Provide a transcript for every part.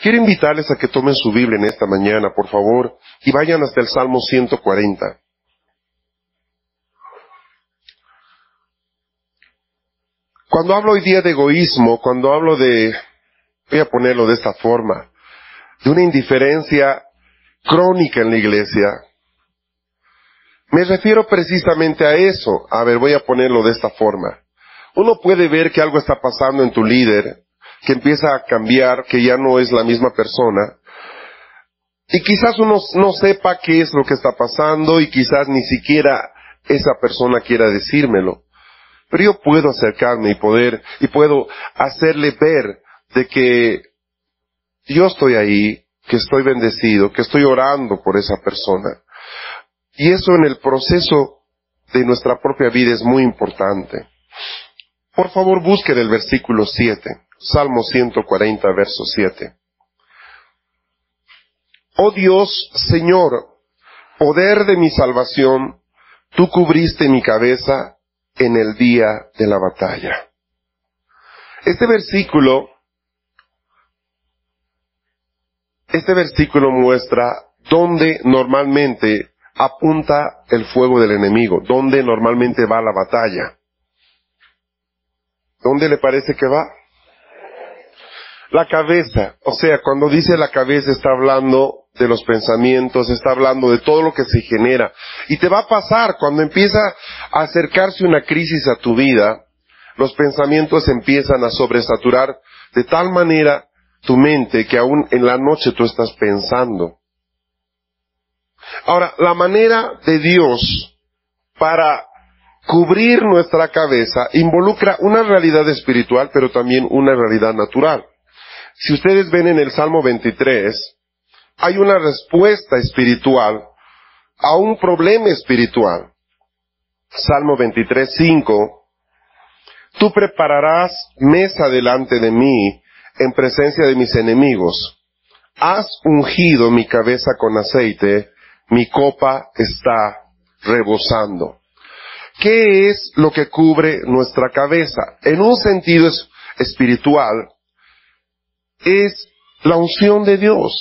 Quiero invitarles a que tomen su Biblia en esta mañana, por favor, y vayan hasta el Salmo 140. Cuando hablo hoy día de egoísmo, cuando hablo de, voy a ponerlo de esta forma, de una indiferencia crónica en la iglesia, me refiero precisamente a eso. A ver, voy a ponerlo de esta forma. Uno puede ver que algo está pasando en tu líder, que empieza a cambiar, que ya no es la misma persona. Y quizás uno no sepa qué es lo que está pasando y quizás ni siquiera esa persona quiera decírmelo. Pero yo puedo acercarme y poder, y puedo hacerle ver de que yo estoy ahí, que estoy bendecido, que estoy orando por esa persona. Y eso en el proceso de nuestra propia vida es muy importante. Por favor, busquen el versículo 7. Salmo 140, verso 7. Oh Dios, Señor, poder de mi salvación, tú cubriste mi cabeza en el día de la batalla. Este versículo, este versículo muestra dónde normalmente apunta el fuego del enemigo, dónde normalmente va la batalla. ¿Dónde le parece que va? La cabeza, o sea, cuando dice la cabeza está hablando de los pensamientos, está hablando de todo lo que se genera. Y te va a pasar cuando empieza a acercarse una crisis a tu vida, los pensamientos empiezan a sobresaturar de tal manera tu mente que aún en la noche tú estás pensando. Ahora, la manera de Dios para cubrir nuestra cabeza involucra una realidad espiritual, pero también una realidad natural. Si ustedes ven en el Salmo 23, hay una respuesta espiritual a un problema espiritual. Salmo 23, 5. Tú prepararás mesa delante de mí en presencia de mis enemigos. Has ungido mi cabeza con aceite, mi copa está rebosando. ¿Qué es lo que cubre nuestra cabeza? En un sentido espiritual, es la unción de Dios.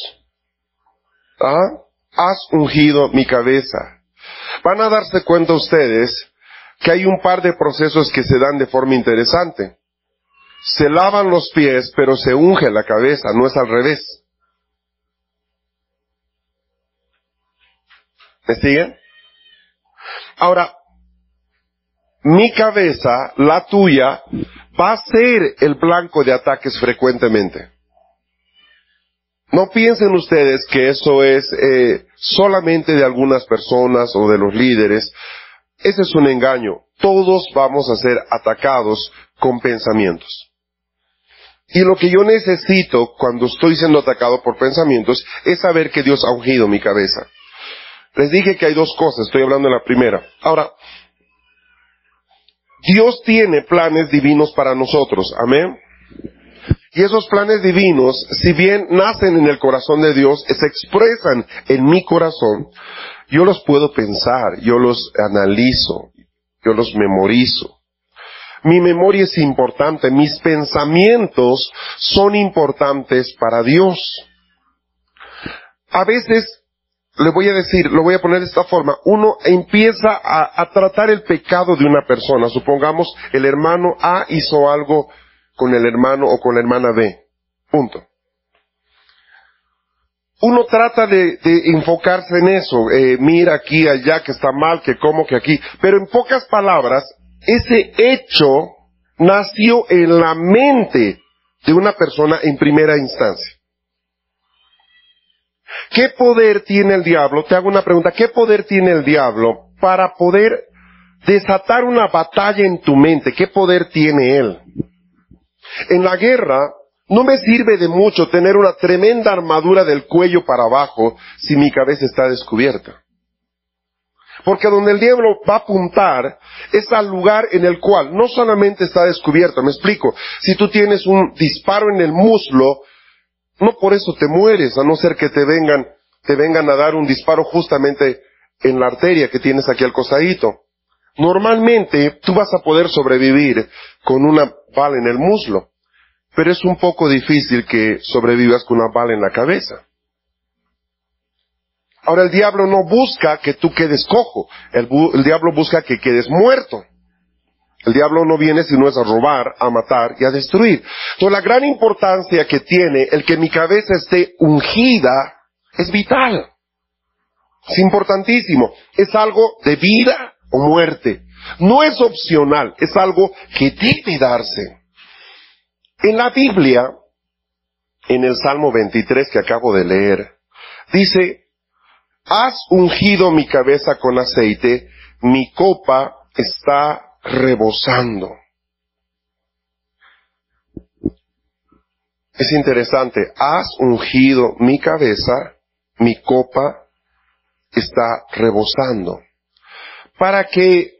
¿Ah? Has ungido mi cabeza. Van a darse cuenta ustedes que hay un par de procesos que se dan de forma interesante. Se lavan los pies, pero se unge la cabeza, no es al revés. ¿Me siguen? Ahora, mi cabeza, la tuya, va a ser el blanco de ataques frecuentemente. No piensen ustedes que eso es eh, solamente de algunas personas o de los líderes. Ese es un engaño. Todos vamos a ser atacados con pensamientos. Y lo que yo necesito cuando estoy siendo atacado por pensamientos es saber que Dios ha ungido mi cabeza. Les dije que hay dos cosas, estoy hablando de la primera. Ahora, Dios tiene planes divinos para nosotros, amén. Y esos planes divinos, si bien nacen en el corazón de Dios, se expresan en mi corazón, yo los puedo pensar, yo los analizo, yo los memorizo. Mi memoria es importante, mis pensamientos son importantes para Dios. A veces, le voy a decir, lo voy a poner de esta forma, uno empieza a, tratar el pecado de una persona. Supongamos el hermano A hizo algo con el hermano o con la hermana B. Punto. Uno trata de, enfocarse en eso, eh, mira aquí, allá, que está mal, que como, que aquí. Pero en pocas palabras, ese hecho nació en la mente de una persona en primera instancia. ¿Qué poder tiene el diablo? Te hago una pregunta. ¿Qué poder tiene el diablo para poder desatar una batalla en tu mente. ¿Qué poder tiene él? En la guerra, no me sirve de mucho tener una tremenda armadura del cuello para abajo si mi cabeza está descubierta. Porque donde el diablo va a apuntar es al lugar en el cual no solamente está descubierto, me explico, si tú tienes un disparo en el muslo, no por eso te mueres, a no ser que te vengan, te vengan a dar un disparo justamente en la arteria que tienes aquí al cosadito. Normalmente tú vas a poder sobrevivir con una bala en el muslo, pero es un poco difícil que sobrevivas con una bala en la cabeza. Ahora el diablo no busca que tú quedes cojo, el, diablo busca que quedes muerto. El diablo no viene sino es a robar, a matar y a destruir. Entonces la gran importancia que tiene el que mi cabeza esté ungida es vital. Es importantísimo. Es algo de vida o muerte. No es opcional, es algo que debe darse. En la Biblia, en el Salmo 23 que acabo de leer, dice, Has ungido mi cabeza con aceite, mi copa está rebosando. Es interesante, has ungido mi cabeza, mi copa está rebosando. Para que,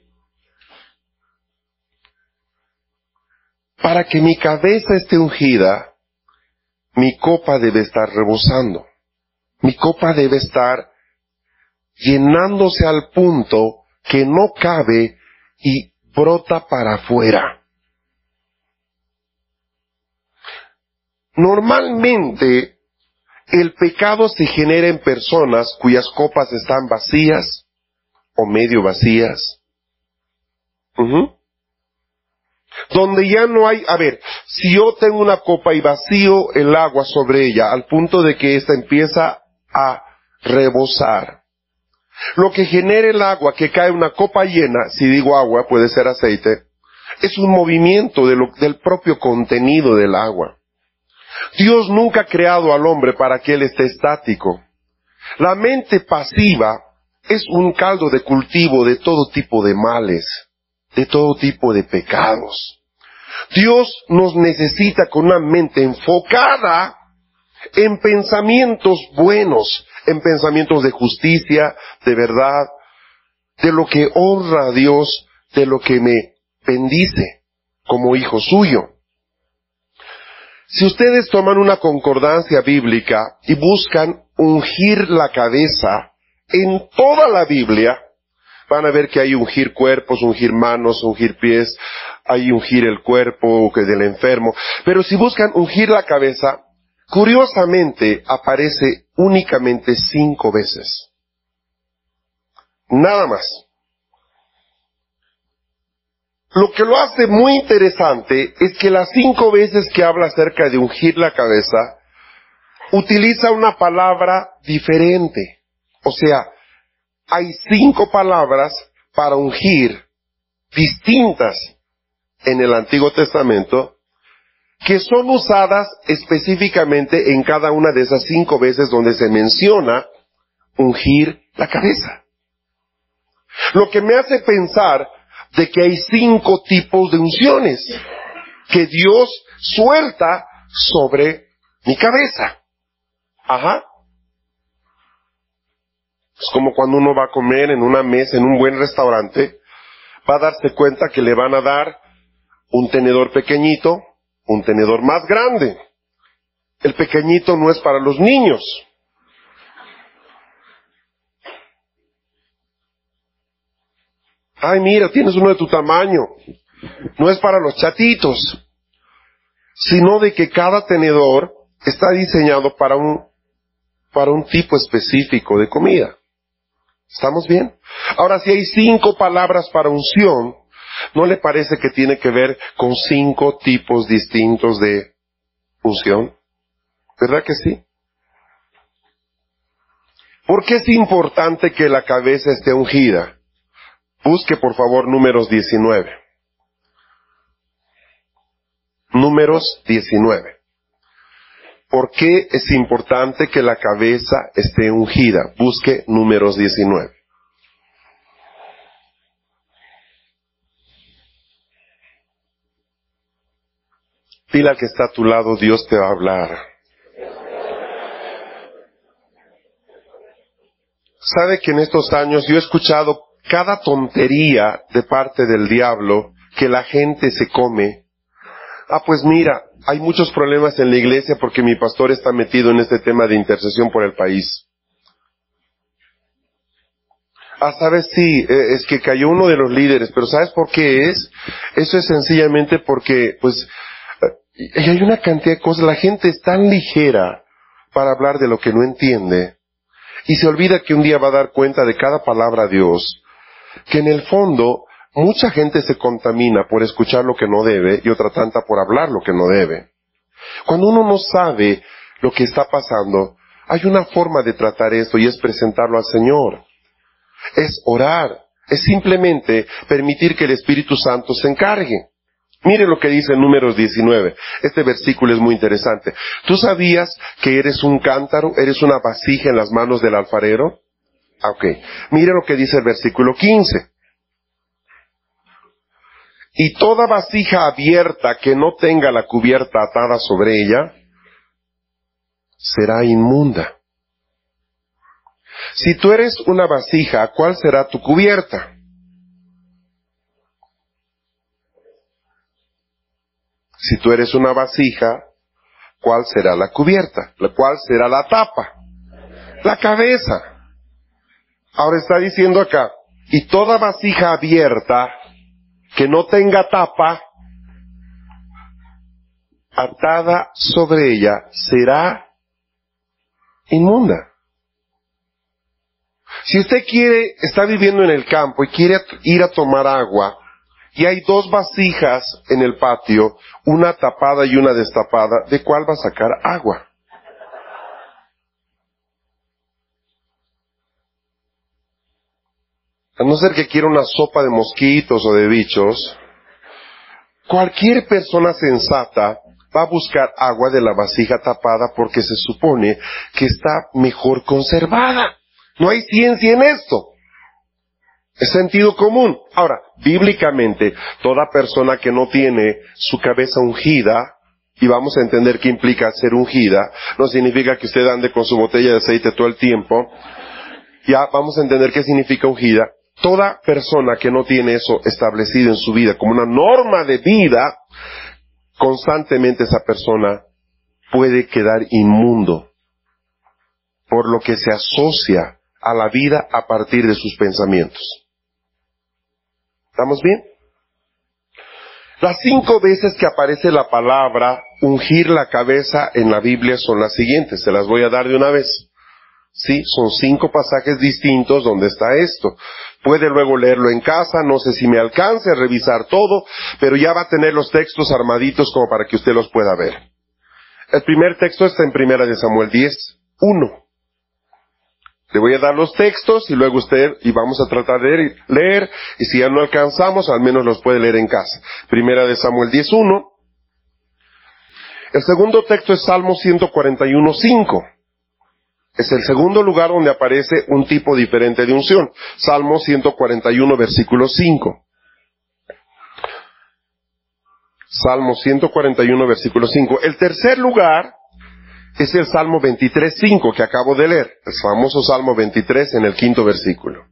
para que mi cabeza esté ungida, mi copa debe estar rebosando. Mi copa debe estar llenándose al punto que no cabe y brota para afuera. Normalmente el pecado se genera en personas cuyas copas están vacías o medio vacías. Donde ya no hay, a ver, si yo tengo una copa y vacío el agua sobre ella al punto de que ésta empieza a rebosar, lo que genera el agua que cae una copa llena, si digo agua, puede ser aceite, es un movimiento del propio contenido del agua. Dios nunca ha creado al hombre para que él esté estático. La mente pasiva es un caldo de cultivo de todo tipo de males, de todo tipo de pecados. Dios nos necesita con una mente enfocada en pensamientos buenos, en pensamientos de justicia, de verdad, de lo que honra a Dios, de lo que me bendice como hijo suyo. Si ustedes toman una concordancia bíblica y buscan ungir la cabeza en toda la Biblia, van a ver que hay ungir cuerpos, ungir manos, ungir pies, hay ungir el cuerpo del enfermo. Pero si buscan ungir la cabeza, Curiosamente aparece únicamente cinco veces. Nada más. Lo que lo hace muy interesante es que las cinco veces que habla acerca de ungir la cabeza, utiliza una palabra diferente. O sea, hay cinco palabras para ungir distintas en el Antiguo Testamento que son usadas específicamente en cada una de esas cinco veces donde se menciona ungir la cabeza. Lo que me hace pensar de que hay cinco tipos de unciones que Dios suelta sobre mi cabeza. Ajá. Es como cuando uno va a comer en una mesa en un buen restaurante, va a darse cuenta que le van a dar un tenedor pequeñito, un tenedor más grande. El pequeñito no es para los niños. Ay, mira, tienes uno de tu tamaño. No es para los chatitos, sino de que cada tenedor está diseñado para un, para un tipo específico de comida. ¿Estamos bien? Ahora, si hay cinco palabras para unción, ¿No le parece que tiene que ver con cinco tipos distintos de unción? ¿Verdad que sí? ¿Por qué es importante que la cabeza esté ungida? Busque por favor números 19. Números 19. ¿Por qué es importante que la cabeza esté ungida? Busque números 19. Dile al que está a tu lado, Dios te va a hablar. Sabe que en estos años yo he escuchado cada tontería de parte del diablo que la gente se come. Ah, pues mira, hay muchos problemas en la iglesia porque mi pastor está metido en este tema de intercesión por el país. Ah, sabes, sí, eh, es que cayó uno de los líderes, pero ¿sabes por qué es? Eso es sencillamente porque, pues, eh, hay una cantidad de cosas, la gente es tan ligera para hablar de lo que no entiende, y se olvida que un día va a dar cuenta de cada palabra a Dios, que en el fondo mucha gente se contamina por escuchar lo que no debe y otra tanta por hablar lo que no debe. Cuando uno no sabe lo que está pasando, hay una forma de tratar esto y es presentarlo al Señor es orar, es simplemente permitir que el Espíritu Santo se encargue. Mire lo que dice números 19. Este versículo es muy interesante. ¿Tú sabías que eres un cántaro, eres una vasija en las manos del alfarero? Ah, ok. Mire lo que dice el versículo 15. Y toda vasija abierta que no tenga la cubierta atada sobre ella, será inmunda. Si tú eres una vasija, ¿cuál será tu cubierta? Si tú eres una vasija, ¿cuál será la cubierta? ¿Cuál será la tapa? La cabeza. Ahora está diciendo acá, y toda vasija abierta que no tenga tapa, atada sobre ella, será inmunda. Si usted quiere, está viviendo en el campo y quiere ir a tomar agua, y hay dos vasijas en el patio, una tapada y una destapada, ¿de cuál va a sacar agua? A no ser que quiera una sopa de mosquitos o de bichos, cualquier persona sensata va a buscar agua de la vasija tapada porque se supone que está mejor conservada. No hay ciencia en esto. Es sentido común. Ahora, bíblicamente, toda persona que no tiene su cabeza ungida, y vamos a entender qué implica ser ungida, no significa que usted ande con su botella de aceite todo el tiempo. Ya vamos a entender qué significa ungida. Toda persona que no tiene eso establecido en su vida como una norma de vida, constantemente esa persona puede quedar inmundo por lo que se asocia a la vida a partir de sus pensamientos. ¿Estamos bien? Las cinco veces que aparece la palabra ungir la cabeza en la Biblia son las siguientes, se las voy a dar de una vez. Sí, son cinco pasajes distintos donde está esto. Puede luego leerlo en casa, no sé si me alcance a revisar todo, pero ya va a tener los textos armaditos como para que usted los pueda ver. El primer texto está en Primera de Samuel 10, 1. Le voy a dar los textos y luego usted, y vamos a tratar de leer, y si ya no alcanzamos, al menos los puede leer en casa. Primera de Samuel 10.1. El segundo texto es Salmo 141.5. Es el segundo lugar donde aparece un tipo diferente de unción. Salmo 141, versículo 5. Salmo 141, versículo 5. El tercer lugar es el Salmo 23.5 que acabo de leer, el famoso Salmo 23 en el quinto versículo.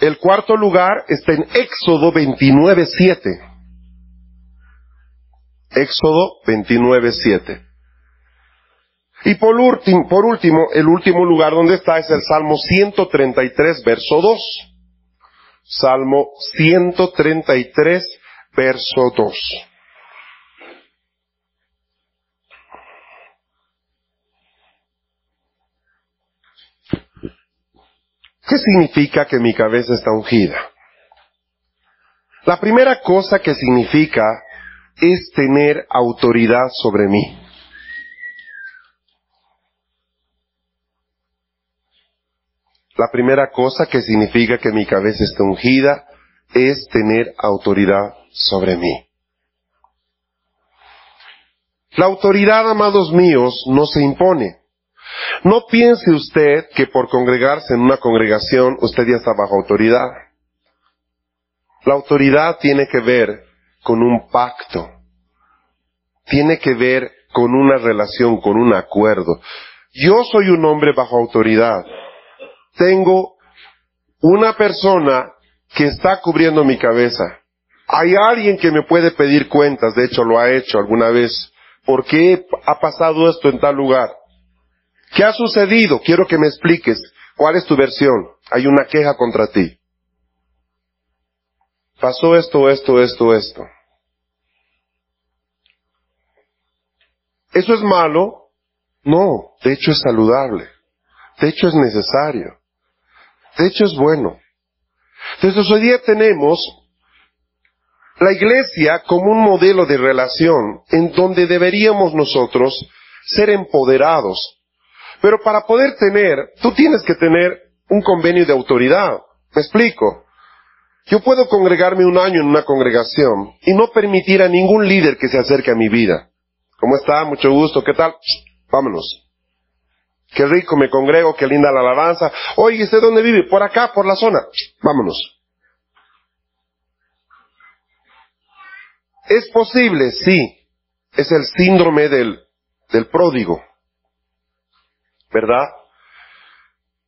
El cuarto lugar está en Éxodo 29.7. Éxodo 29.7. Y por último, por último, el último lugar donde está es el Salmo 133, verso 2. Salmo 133, verso 2. ¿Qué significa que mi cabeza está ungida? La primera cosa que significa es tener autoridad sobre mí. La primera cosa que significa que mi cabeza está ungida es tener autoridad sobre mí. La autoridad, amados míos, no se impone. No piense usted que por congregarse en una congregación usted ya está bajo autoridad. La autoridad tiene que ver con un pacto. Tiene que ver con una relación, con un acuerdo. Yo soy un hombre bajo autoridad. Tengo una persona que está cubriendo mi cabeza. Hay alguien que me puede pedir cuentas, de hecho lo ha hecho alguna vez. ¿Por qué ha pasado esto en tal lugar? ¿Qué ha sucedido? Quiero que me expliques. ¿Cuál es tu versión? Hay una queja contra ti. Pasó esto, esto, esto, esto. ¿Eso es malo? No, de hecho es saludable. De hecho es necesario. De hecho es bueno. Entonces hoy día tenemos la iglesia como un modelo de relación en donde deberíamos nosotros ser empoderados. Pero para poder tener, tú tienes que tener un convenio de autoridad. ¿Me explico? Yo puedo congregarme un año en una congregación y no permitir a ningún líder que se acerque a mi vida. ¿Cómo está? Mucho gusto. ¿Qué tal? Vámonos. Qué rico me congrego, qué linda la alabanza. Oye, ¿usted dónde vive? Por acá, por la zona. Vámonos. ¿Es posible? Sí. Es el síndrome del, del pródigo. ¿Verdad?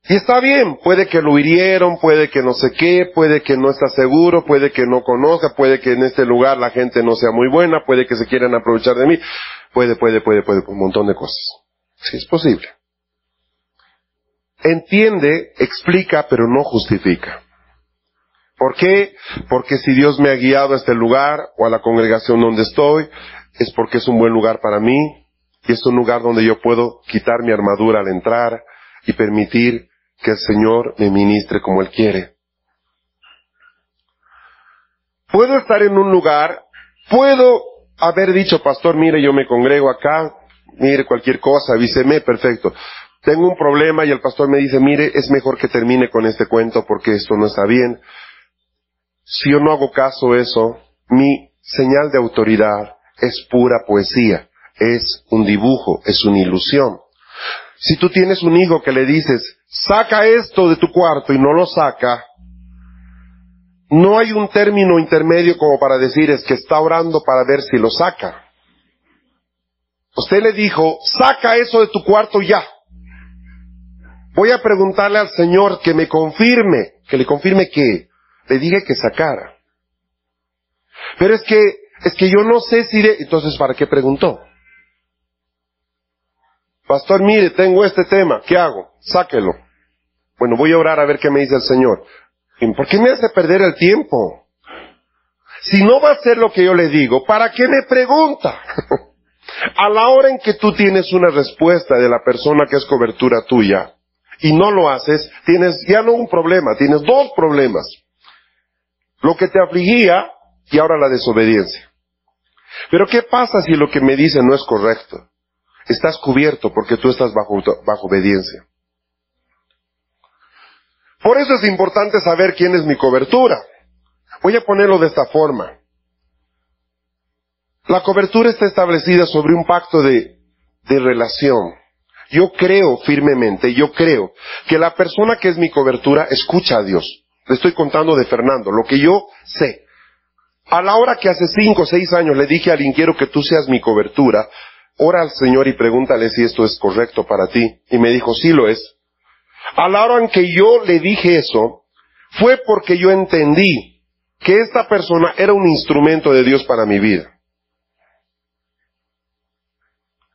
Y está bien, puede que lo hirieron, puede que no sé qué, puede que no está seguro, puede que no conozca, puede que en este lugar la gente no sea muy buena, puede que se quieran aprovechar de mí, puede, puede, puede, puede, un montón de cosas. Sí, es posible. Entiende, explica, pero no justifica. ¿Por qué? Porque si Dios me ha guiado a este lugar o a la congregación donde estoy, es porque es un buen lugar para mí y es un lugar donde yo puedo quitar mi armadura al entrar y permitir que el Señor me ministre como Él quiere. Puedo estar en un lugar, puedo haber dicho, pastor, mire, yo me congrego acá, mire cualquier cosa, avíseme, perfecto. Tengo un problema y el pastor me dice, mire, es mejor que termine con este cuento porque esto no está bien. Si yo no hago caso a eso, mi señal de autoridad es pura poesía, es un dibujo, es una ilusión. Si tú tienes un hijo que le dices, saca esto de tu cuarto y no lo saca, no hay un término intermedio como para decir es que está orando para ver si lo saca. Usted le dijo, saca eso de tu cuarto ya. Voy a preguntarle al Señor que me confirme, que le confirme que le dije que sacara. Pero es que, es que yo no sé si de, entonces ¿para qué preguntó? Pastor, mire, tengo este tema, ¿qué hago? Sáquelo. Bueno, voy a orar a ver qué me dice el Señor. ¿Por qué me hace perder el tiempo? Si no va a hacer lo que yo le digo, ¿para qué me pregunta? a la hora en que tú tienes una respuesta de la persona que es cobertura tuya y no lo haces, tienes ya no un problema, tienes dos problemas. Lo que te afligía y ahora la desobediencia. Pero ¿qué pasa si lo que me dice no es correcto? Estás cubierto porque tú estás bajo, bajo obediencia. Por eso es importante saber quién es mi cobertura. Voy a ponerlo de esta forma. La cobertura está establecida sobre un pacto de, de relación. Yo creo firmemente, yo creo que la persona que es mi cobertura escucha a Dios. Le estoy contando de Fernando, lo que yo sé. A la hora que hace cinco o seis años le dije al quiero que tú seas mi cobertura, ora al Señor y pregúntale si esto es correcto para ti. Y me dijo, sí lo es. A la hora en que yo le dije eso, fue porque yo entendí que esta persona era un instrumento de Dios para mi vida.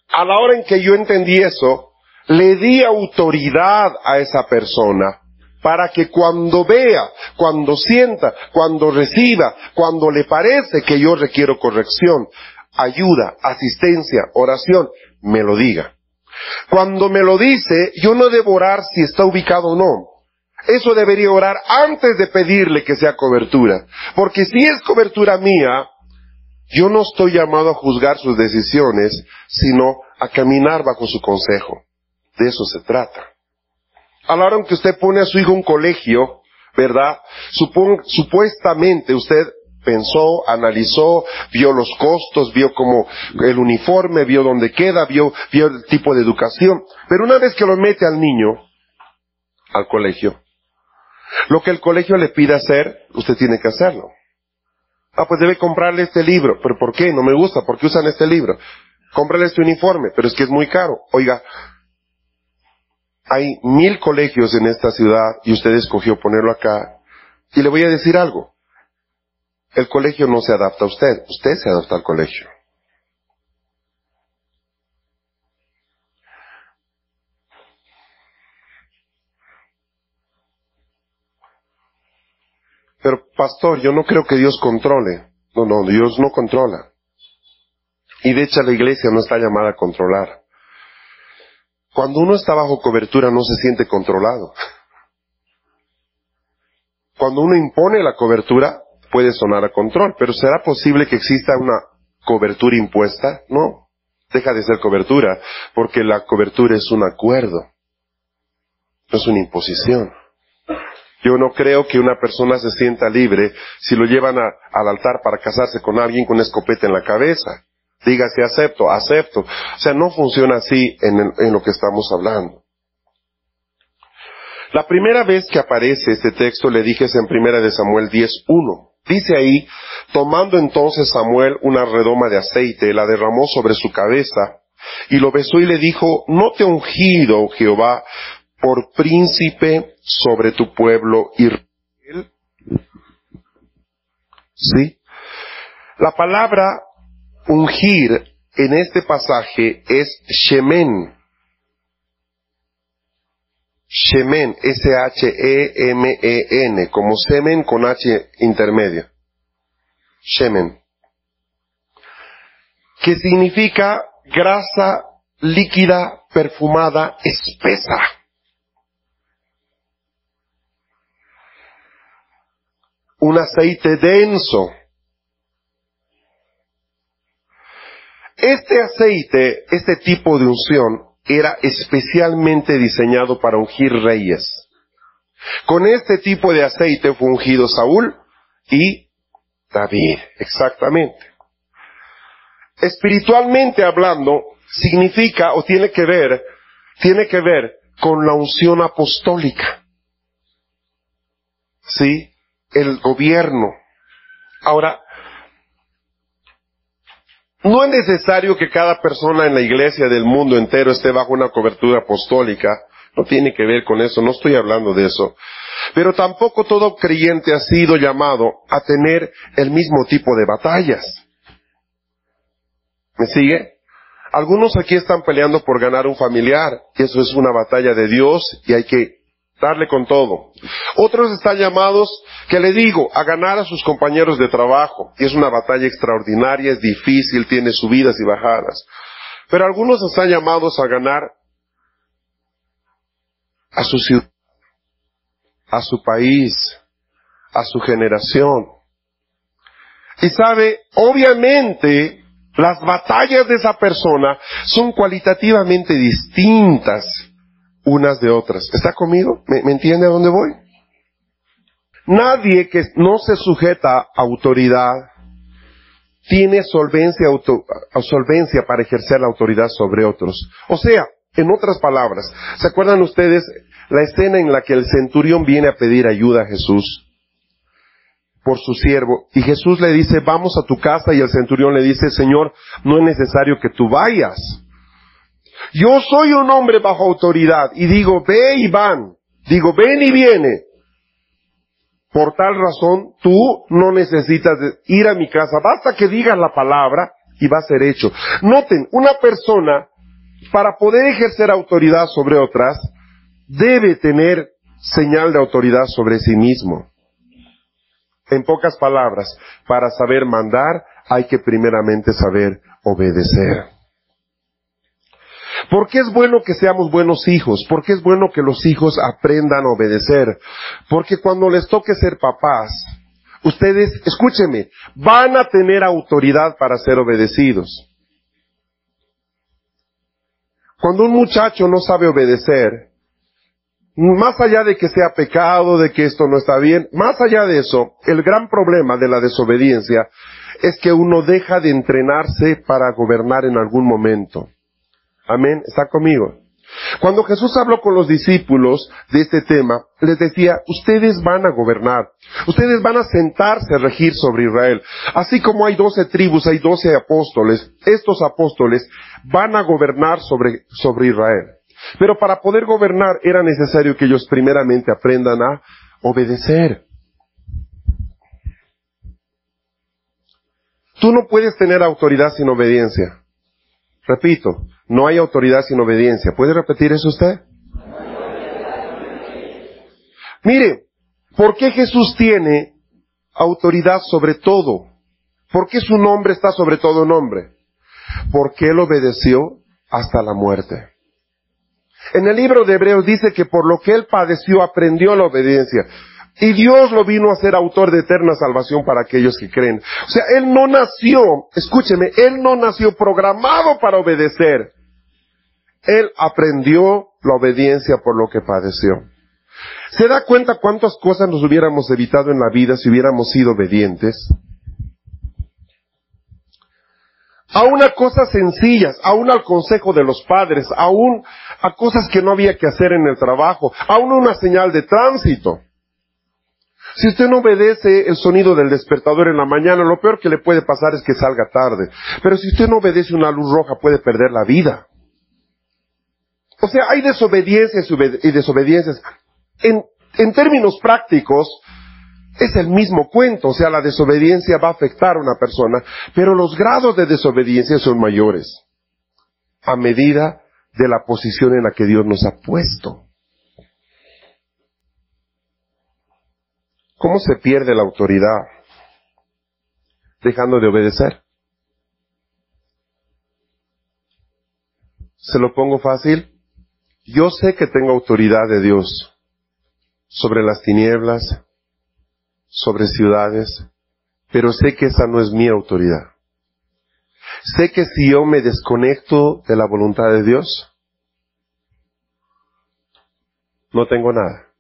A la hora en que yo entendí eso, le di autoridad a esa persona para que cuando vea, cuando sienta, cuando reciba, cuando le parece que yo requiero corrección, ayuda, asistencia, oración, me lo diga. Cuando me lo dice, yo no debo orar si está ubicado o no. Eso debería orar antes de pedirle que sea cobertura. Porque si es cobertura mía, yo no estoy llamado a juzgar sus decisiones, sino a caminar bajo su consejo. De eso se trata. A la hora en que usted pone a su hijo un colegio, ¿verdad? supuestamente usted pensó, analizó, vio los costos, vio como el uniforme, vio dónde queda, vio, vio el tipo de educación. Pero una vez que lo mete al niño, al colegio, lo que el colegio le pide hacer, usted tiene que hacerlo. Ah, pues debe comprarle este libro. ¿Pero por qué? No me gusta. ¿Por qué usan este libro? Cómprale este uniforme. Pero es que es muy caro. Oiga, hay mil colegios en esta ciudad y usted escogió ponerlo acá. Y le voy a decir algo. El colegio no se adapta a usted. Usted se adapta al colegio. Pero pastor, yo no creo que Dios controle. No, no, Dios no controla. Y de hecho la iglesia no está llamada a controlar. Cuando uno está bajo cobertura no se siente controlado. Cuando uno impone la cobertura puede sonar a control, pero ¿será posible que exista una cobertura impuesta? No, deja de ser cobertura, porque la cobertura es un acuerdo, no es una imposición. Yo no creo que una persona se sienta libre si lo llevan al altar para casarse con alguien con escopeta en la cabeza. Dígase acepto, acepto. O sea, no funciona así en, en lo que estamos hablando. La primera vez que aparece este texto le dije es en primera de Samuel 10.1. Dice ahí, tomando entonces Samuel una redoma de aceite, la derramó sobre su cabeza, y lo besó y le dijo, no te ungido, Jehová, por príncipe sobre tu pueblo Israel. ¿Sí? La palabra ungir en este pasaje es shemen. Shemen, S-H-E-M-E-N, como semen con H intermedia. Shemen. Que significa grasa líquida, perfumada, espesa. un aceite denso. Este aceite, este tipo de unción, era especialmente diseñado para ungir reyes. Con este tipo de aceite fue ungido Saúl y David, exactamente. Espiritualmente hablando, significa o tiene que ver, tiene que ver con la unción apostólica. ¿Sí? el gobierno. Ahora, no es necesario que cada persona en la iglesia del mundo entero esté bajo una cobertura apostólica. No tiene que ver con eso, no estoy hablando de eso. Pero tampoco todo creyente ha sido llamado a tener el mismo tipo de batallas. ¿Me sigue? Algunos aquí están peleando por ganar un familiar, y eso es una batalla de Dios y hay que darle con todo. Otros están llamados, que le digo, a ganar a sus compañeros de trabajo. Y es una batalla extraordinaria, es difícil, tiene subidas y bajadas. Pero algunos están llamados a ganar a su ciudad, a su país, a su generación. Y sabe, obviamente, las batallas de esa persona son cualitativamente distintas unas de otras. ¿Está conmigo? ¿Me, entiende a dónde voy? Nadie que no se sujeta a autoridad tiene solvencia, auto, solvencia para ejercer la autoridad sobre otros. O sea, en otras palabras, ¿se acuerdan ustedes la escena en la que el centurión viene a pedir ayuda a Jesús por su siervo? Y Jesús le dice, vamos a tu casa y el centurión le dice, Señor, no es necesario que tú vayas. Yo soy un hombre bajo autoridad y digo, ve y van. Digo, ven y viene. Por tal razón, tú no necesitas ir a mi casa. Basta que digas la palabra y va a ser hecho. Noten, una persona, para poder ejercer autoridad sobre otras, debe tener señal de autoridad sobre sí mismo. En pocas palabras, para saber mandar hay que primeramente saber obedecer. ¿Por qué es bueno que seamos buenos hijos? ¿Por qué es bueno que los hijos aprendan a obedecer? Porque cuando les toque ser papás, ustedes, escúchenme, van a tener autoridad para ser obedecidos. Cuando un muchacho no sabe obedecer, más allá de que sea pecado, de que esto no está bien, más allá de eso, el gran problema de la desobediencia es que uno deja de entrenarse para gobernar en algún momento. Amén. ¿Está conmigo? Cuando Jesús habló con los discípulos de este tema, les decía, ustedes van a gobernar, ustedes van a sentarse a regir sobre Israel. Así como hay doce tribus, hay doce apóstoles, estos apóstoles van a gobernar sobre, sobre Israel. Pero para poder gobernar era necesario que ellos primeramente aprendan a obedecer. Tú no puedes tener autoridad sin obediencia. Repito, no hay autoridad sin obediencia. ¿Puede repetir eso usted? Mire, ¿por qué Jesús tiene autoridad sobre todo? ¿Por qué su nombre está sobre todo nombre? Porque Él obedeció hasta la muerte. En el libro de Hebreos dice que por lo que Él padeció aprendió la obediencia. Y Dios lo vino a ser autor de eterna salvación para aquellos que creen. O sea, Él no nació, escúcheme, Él no nació programado para obedecer. Él aprendió la obediencia por lo que padeció. ¿Se da cuenta cuántas cosas nos hubiéramos evitado en la vida si hubiéramos sido obedientes? Aún a cosas sencillas, aún al consejo de los padres, aún a cosas que no había que hacer en el trabajo, aún una señal de tránsito. Si usted no obedece el sonido del despertador en la mañana, lo peor que le puede pasar es que salga tarde. Pero si usted no obedece una luz roja, puede perder la vida. O sea, hay desobediencias y desobediencias. En, en términos prácticos, es el mismo cuento, o sea, la desobediencia va a afectar a una persona, pero los grados de desobediencia son mayores a medida de la posición en la que Dios nos ha puesto. ¿Cómo se pierde la autoridad? Dejando de obedecer. ¿Se lo pongo fácil? Yo sé que tengo autoridad de Dios sobre las tinieblas, sobre ciudades, pero sé que esa no es mi autoridad. Sé que si yo me desconecto de la voluntad de Dios, no tengo nada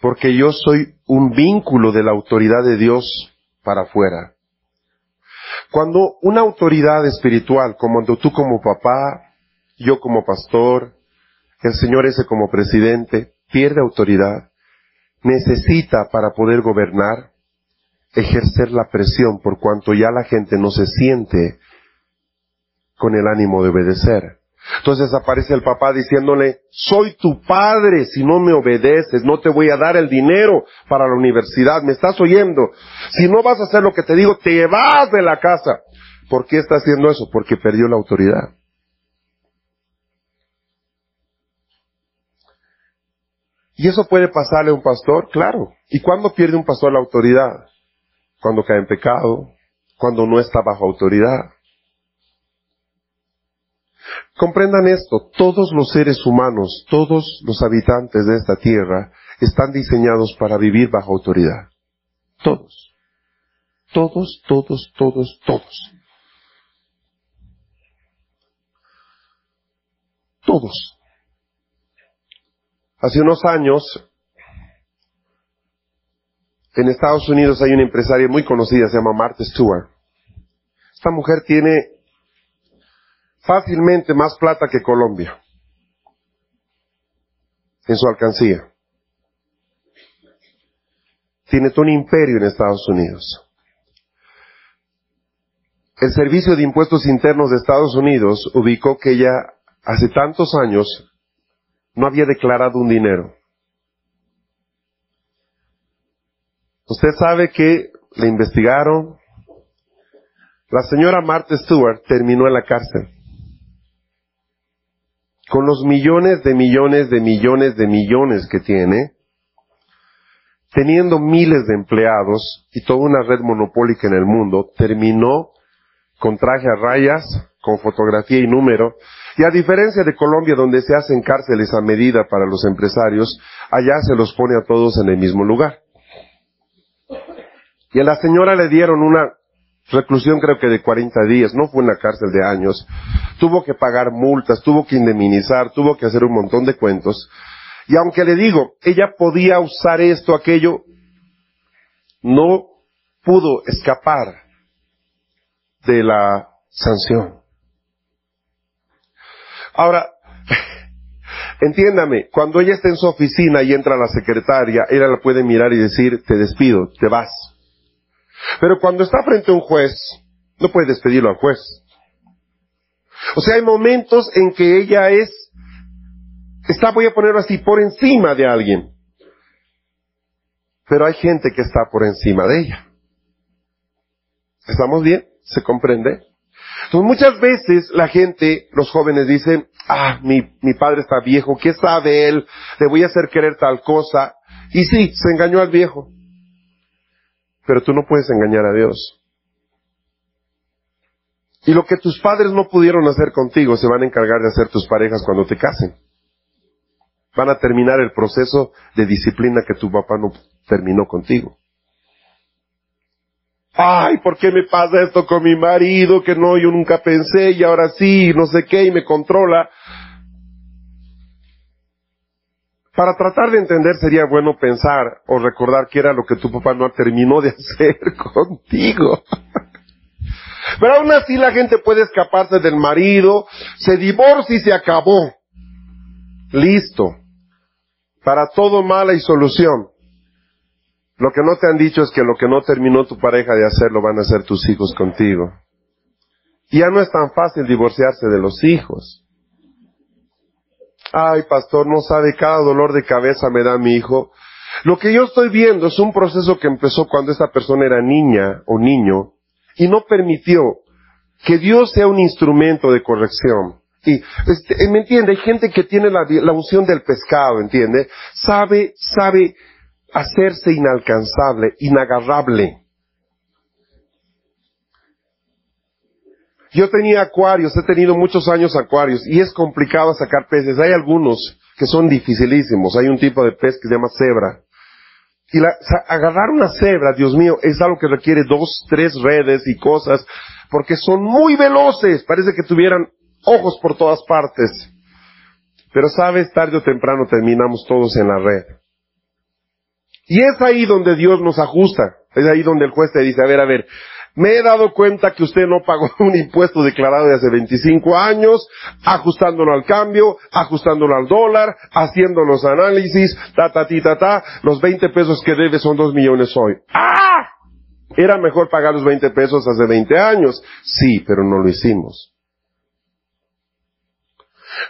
porque yo soy un vínculo de la autoridad de Dios para afuera. Cuando una autoridad espiritual, como tú como papá, yo como pastor, el Señor ese como presidente, pierde autoridad, necesita para poder gobernar ejercer la presión por cuanto ya la gente no se siente con el ánimo de obedecer. Entonces aparece el papá diciéndole, soy tu padre, si no me obedeces, no te voy a dar el dinero para la universidad, ¿me estás oyendo? Si no vas a hacer lo que te digo, te vas de la casa. ¿Por qué está haciendo eso? Porque perdió la autoridad. ¿Y eso puede pasarle a un pastor? Claro. ¿Y cuándo pierde un pastor la autoridad? Cuando cae en pecado, cuando no está bajo autoridad. Comprendan esto, todos los seres humanos, todos los habitantes de esta tierra están diseñados para vivir bajo autoridad. Todos. Todos, todos, todos, todos. Todos. Hace unos años, en Estados Unidos hay una empresaria muy conocida, se llama Martha Stewart. Esta mujer tiene fácilmente más plata que Colombia en su alcancía. Tiene un imperio en Estados Unidos. El Servicio de Impuestos Internos de Estados Unidos ubicó que ella hace tantos años no había declarado un dinero. Usted sabe que le investigaron. La señora Martha Stewart terminó en la cárcel con los millones de millones de millones de millones que tiene, teniendo miles de empleados y toda una red monopólica en el mundo, terminó con traje a rayas, con fotografía y número, y a diferencia de Colombia donde se hacen cárceles a medida para los empresarios, allá se los pone a todos en el mismo lugar. Y a la señora le dieron una reclusión creo que de 40 días, no fue una cárcel de años, tuvo que pagar multas, tuvo que indemnizar, tuvo que hacer un montón de cuentos. Y aunque le digo, ella podía usar esto, aquello, no pudo escapar de la sanción. Ahora, Entiéndame, cuando ella está en su oficina y entra la secretaria, ella la puede mirar y decir, te despido, te vas. Pero cuando está frente a un juez, no puede despedirlo al juez. O sea, hay momentos en que ella es, está, voy a ponerlo así, por encima de alguien. Pero hay gente que está por encima de ella. ¿Estamos bien? ¿Se comprende? Entonces muchas veces la gente, los jóvenes dicen, ah, mi, mi padre está viejo, ¿qué sabe él? Le voy a hacer querer tal cosa. Y sí, se engañó al viejo. Pero tú no puedes engañar a Dios. Y lo que tus padres no pudieron hacer contigo se van a encargar de hacer tus parejas cuando te casen. Van a terminar el proceso de disciplina que tu papá no terminó contigo. Ay, ¿por qué me pasa esto con mi marido? Que no, yo nunca pensé y ahora sí, no sé qué, y me controla. Para tratar de entender sería bueno pensar o recordar qué era lo que tu papá no terminó de hacer contigo. Pero aún así la gente puede escaparse del marido, se divorcia y se acabó. Listo. Para todo mal hay solución. Lo que no te han dicho es que lo que no terminó tu pareja de hacer lo van a hacer tus hijos contigo. Y ya no es tan fácil divorciarse de los hijos. Ay, pastor, no sabe, cada dolor de cabeza me da mi hijo. Lo que yo estoy viendo es un proceso que empezó cuando esa persona era niña o niño y no permitió que Dios sea un instrumento de corrección. Y, este, ¿me entiende? Hay gente que tiene la, la unción del pescado, ¿entiende? Sabe, sabe hacerse inalcanzable, inagarrable. Yo tenía acuarios, he tenido muchos años acuarios y es complicado sacar peces. Hay algunos que son dificilísimos. Hay un tipo de pez que se llama cebra. Y la, agarrar una cebra, Dios mío, es algo que requiere dos, tres redes y cosas, porque son muy veloces. Parece que tuvieran ojos por todas partes. Pero sabes, tarde o temprano terminamos todos en la red. Y es ahí donde Dios nos ajusta. Es ahí donde el juez te dice, a ver, a ver, me he dado cuenta que usted no pagó un impuesto declarado de hace 25 años, ajustándolo al cambio, ajustándolo al dólar, haciendo los análisis, ta, ta, ti, ta, ta, los 20 pesos que debe son 2 millones hoy. ¡Ah! Era mejor pagar los 20 pesos hace 20 años. Sí, pero no lo hicimos.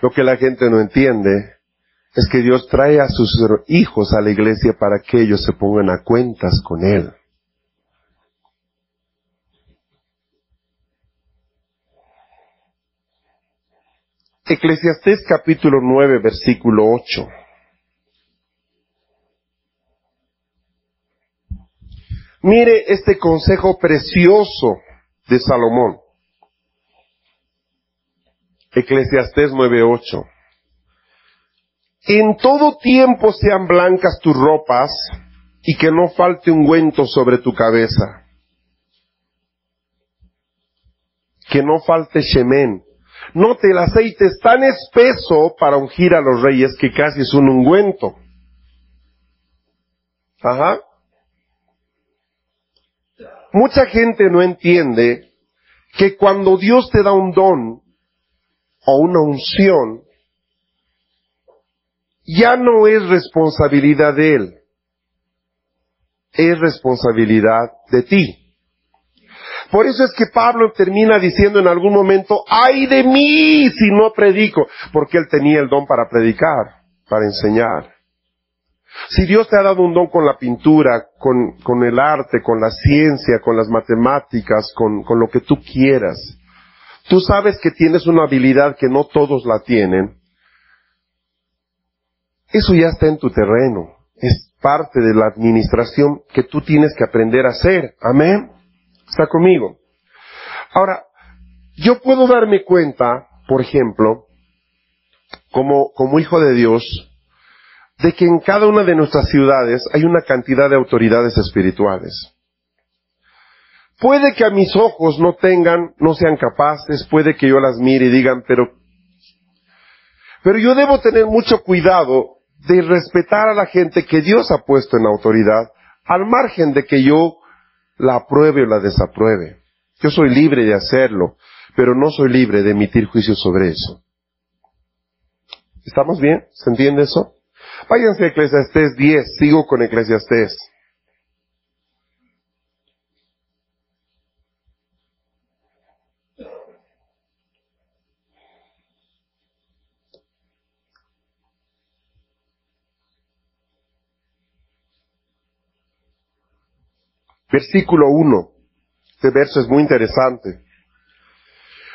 Lo que la gente no entiende es que Dios trae a sus hijos a la iglesia para que ellos se pongan a cuentas con Él. Eclesiastés capítulo 9 versículo 8. Mire este consejo precioso de Salomón. Eclesiastés 9:8. En todo tiempo sean blancas tus ropas y que no falte ungüento sobre tu cabeza. Que no falte shemen. Note, el aceite es tan espeso para ungir a los reyes que casi es un ungüento. Ajá. Mucha gente no entiende que cuando Dios te da un don o una unción, ya no es responsabilidad de Él, es responsabilidad de ti. Por eso es que Pablo termina diciendo en algún momento, ay de mí si no predico, porque él tenía el don para predicar, para enseñar. Si Dios te ha dado un don con la pintura, con, con el arte, con la ciencia, con las matemáticas, con, con lo que tú quieras, tú sabes que tienes una habilidad que no todos la tienen, eso ya está en tu terreno. Es parte de la administración que tú tienes que aprender a hacer. Amén. ¿Está conmigo? Ahora, yo puedo darme cuenta, por ejemplo, como, hijo de Dios, de que en cada una de nuestras ciudades hay una cantidad de autoridades espirituales. Puede que a mis ojos no tengan, no sean capaces, puede que yo las mire y digan, pero, pero yo debo tener mucho cuidado de respetar a la gente que Dios ha puesto en autoridad, al margen de que yo la apruebe o la desapruebe. Yo soy libre de hacerlo, pero no soy libre de emitir juicios sobre eso. ¿Estamos bien? ¿Se entiende eso? Váyanse a Eclesiastés 10, sigo con Eclesiastés. Versículo 1. Este verso es muy interesante.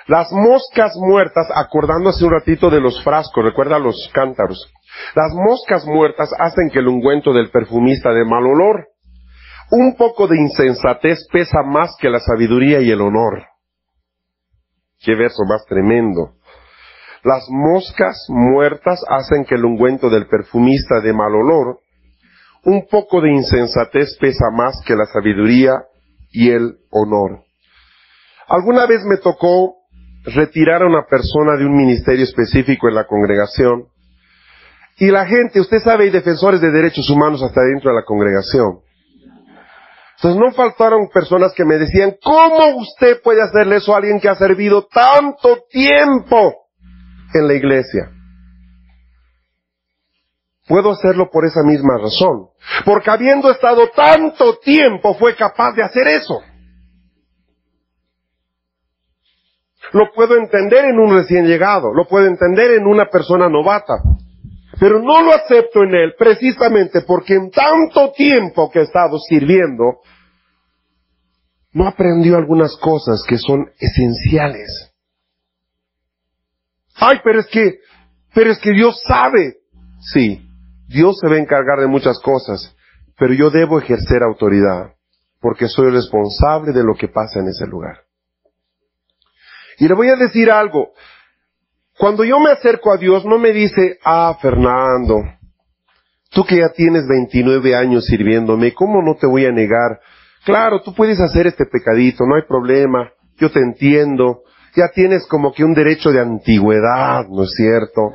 Las moscas muertas, acordándose un ratito de los frascos, recuerda los cántaros. Las moscas muertas hacen que el ungüento del perfumista de mal olor. Un poco de insensatez pesa más que la sabiduría y el honor. Qué verso más tremendo. Las moscas muertas hacen que el ungüento del perfumista de mal olor. Un poco de insensatez pesa más que la sabiduría y el honor. Alguna vez me tocó retirar a una persona de un ministerio específico en la congregación. Y la gente, usted sabe, hay defensores de derechos humanos hasta dentro de la congregación. Entonces no faltaron personas que me decían, ¿cómo usted puede hacerle eso a alguien que ha servido tanto tiempo en la iglesia? Puedo hacerlo por esa misma razón. Porque habiendo estado tanto tiempo fue capaz de hacer eso. Lo puedo entender en un recién llegado, lo puedo entender en una persona novata, pero no lo acepto en él precisamente porque en tanto tiempo que he estado sirviendo, no aprendió algunas cosas que son esenciales. Ay, pero es que, pero es que Dios sabe. Sí, Dios se va a encargar de muchas cosas, pero yo debo ejercer autoridad, porque soy responsable de lo que pasa en ese lugar. Y le voy a decir algo. Cuando yo me acerco a Dios, no me dice, ah, Fernando, tú que ya tienes 29 años sirviéndome, ¿cómo no te voy a negar? Claro, tú puedes hacer este pecadito, no hay problema, yo te entiendo, ya tienes como que un derecho de antigüedad, ¿no es cierto?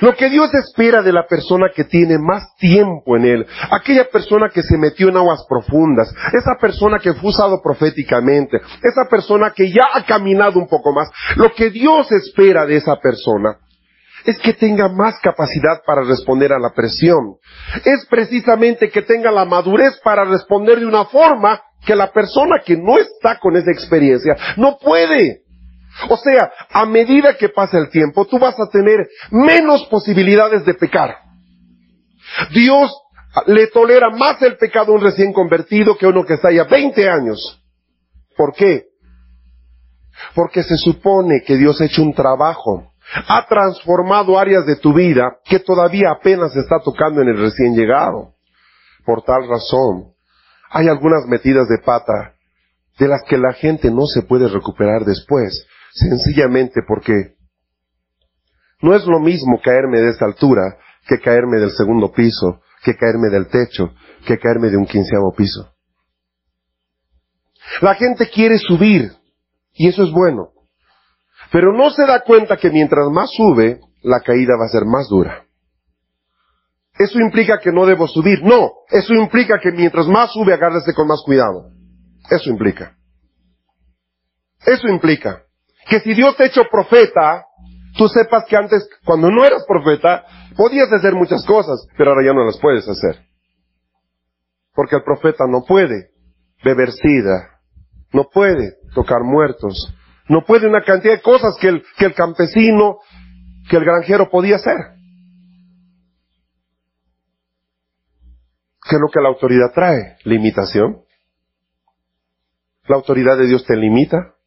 Lo que Dios espera de la persona que tiene más tiempo en Él, aquella persona que se metió en aguas profundas, esa persona que fue usado proféticamente, esa persona que ya ha caminado un poco más, lo que Dios espera de esa persona es que tenga más capacidad para responder a la presión. Es precisamente que tenga la madurez para responder de una forma que la persona que no está con esa experiencia no puede. O sea, a medida que pasa el tiempo, tú vas a tener menos posibilidades de pecar. Dios le tolera más el pecado a un recién convertido que a uno que está ya 20 años. ¿Por qué? Porque se supone que Dios ha hecho un trabajo, ha transformado áreas de tu vida que todavía apenas está tocando en el recién llegado. Por tal razón, hay algunas metidas de pata de las que la gente no se puede recuperar después, Sencillamente porque no es lo mismo caerme de esta altura que caerme del segundo piso, que caerme del techo, que caerme de un quinceavo piso. La gente quiere subir, y eso es bueno, pero no se da cuenta que mientras más sube, la caída va a ser más dura. Eso implica que no debo subir, no, eso implica que mientras más sube, agárrese con más cuidado. Eso implica. Eso implica que si Dios te ha hecho profeta, tú sepas que antes, cuando no eras profeta, podías hacer muchas cosas, pero ahora ya no las puedes hacer. Porque el profeta no puede beber sida, no puede tocar muertos, no puede una cantidad de cosas que el, que el campesino, que el granjero podía hacer. ¿Qué es lo que la autoridad trae? Limitación. La autoridad de Dios te limita.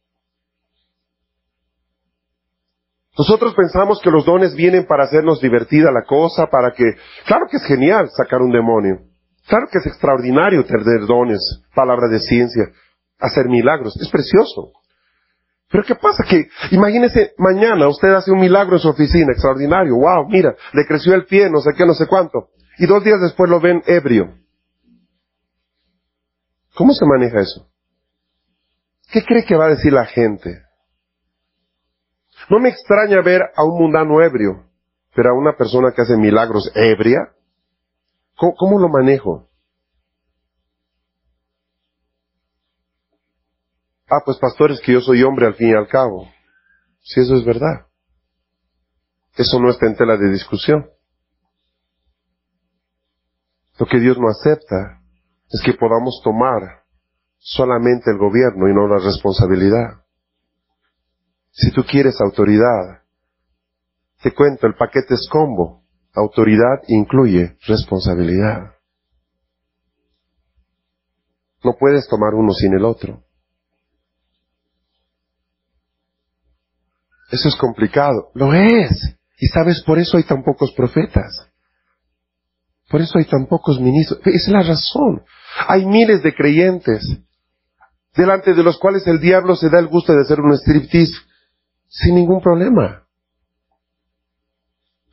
Nosotros pensamos que los dones vienen para hacernos divertida la cosa, para que, claro que es genial sacar un demonio, claro que es extraordinario tener dones, palabra de ciencia, hacer milagros, es precioso. Pero ¿qué pasa? Que, imagínese, mañana usted hace un milagro en su oficina, extraordinario, wow, mira, le creció el pie, no sé qué, no sé cuánto, y dos días después lo ven ebrio. ¿Cómo se maneja eso? ¿Qué cree que va a decir la gente? No me extraña ver a un mundano ebrio, pero a una persona que hace milagros ebria. ¿Cómo, lo manejo? Ah, pues pastores que yo soy hombre al fin y al cabo. Si eso es verdad. eso no está en tela de discusión. Lo que Dios no acepta es que podamos tomar solamente el gobierno y no la responsabilidad. Si tú quieres autoridad, te cuento, el paquete es combo. Autoridad incluye responsabilidad. No puedes tomar uno sin el otro. Eso es complicado. Lo es. Y sabes, por eso hay tan pocos profetas. Por eso hay tan pocos ministros. Es la razón. Hay miles de creyentes delante de los cuales el diablo se da el gusto de hacer un striptease sin ningún problema.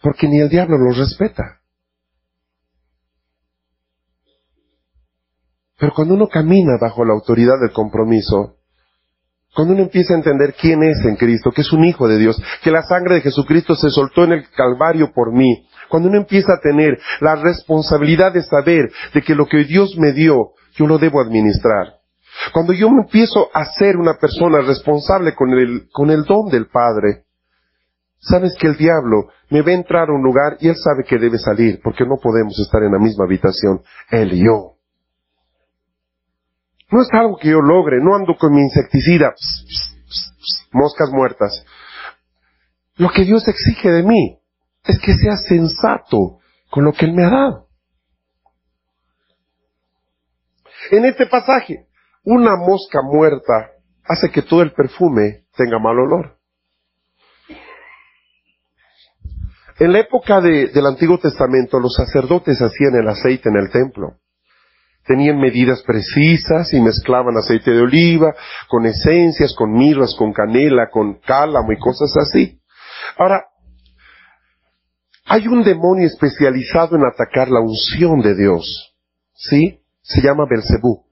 Porque ni el diablo los respeta. Pero cuando uno camina bajo la autoridad del compromiso, cuando uno empieza a entender quién es en Cristo, que es un hijo de Dios, que la sangre de Jesucristo se soltó en el Calvario por mí, cuando uno empieza a tener la responsabilidad de saber de que lo que Dios me dio, yo lo debo administrar. Cuando yo me empiezo a ser una persona responsable con el, con el don del Padre, sabes que el diablo me a entrar a un lugar y él sabe que debe salir, porque no podemos estar en la misma habitación, él y yo. No es algo que yo logre, no ando con mi insecticida, moscas muertas. Lo que Dios exige de mí es que sea sensato con lo que Él me ha dado. En este pasaje, una mosca muerta hace que todo el perfume tenga mal olor. En la época del Antiguo Testamento, los sacerdotes hacían el aceite en el templo tenían medidas precisas y mezclaban aceite de oliva con esencias, con mirras, con canela, con cálamo y cosas así. Ahora, hay un demonio especializado en atacar la unción de Dios. ¿Sí? Se llama Belcebú.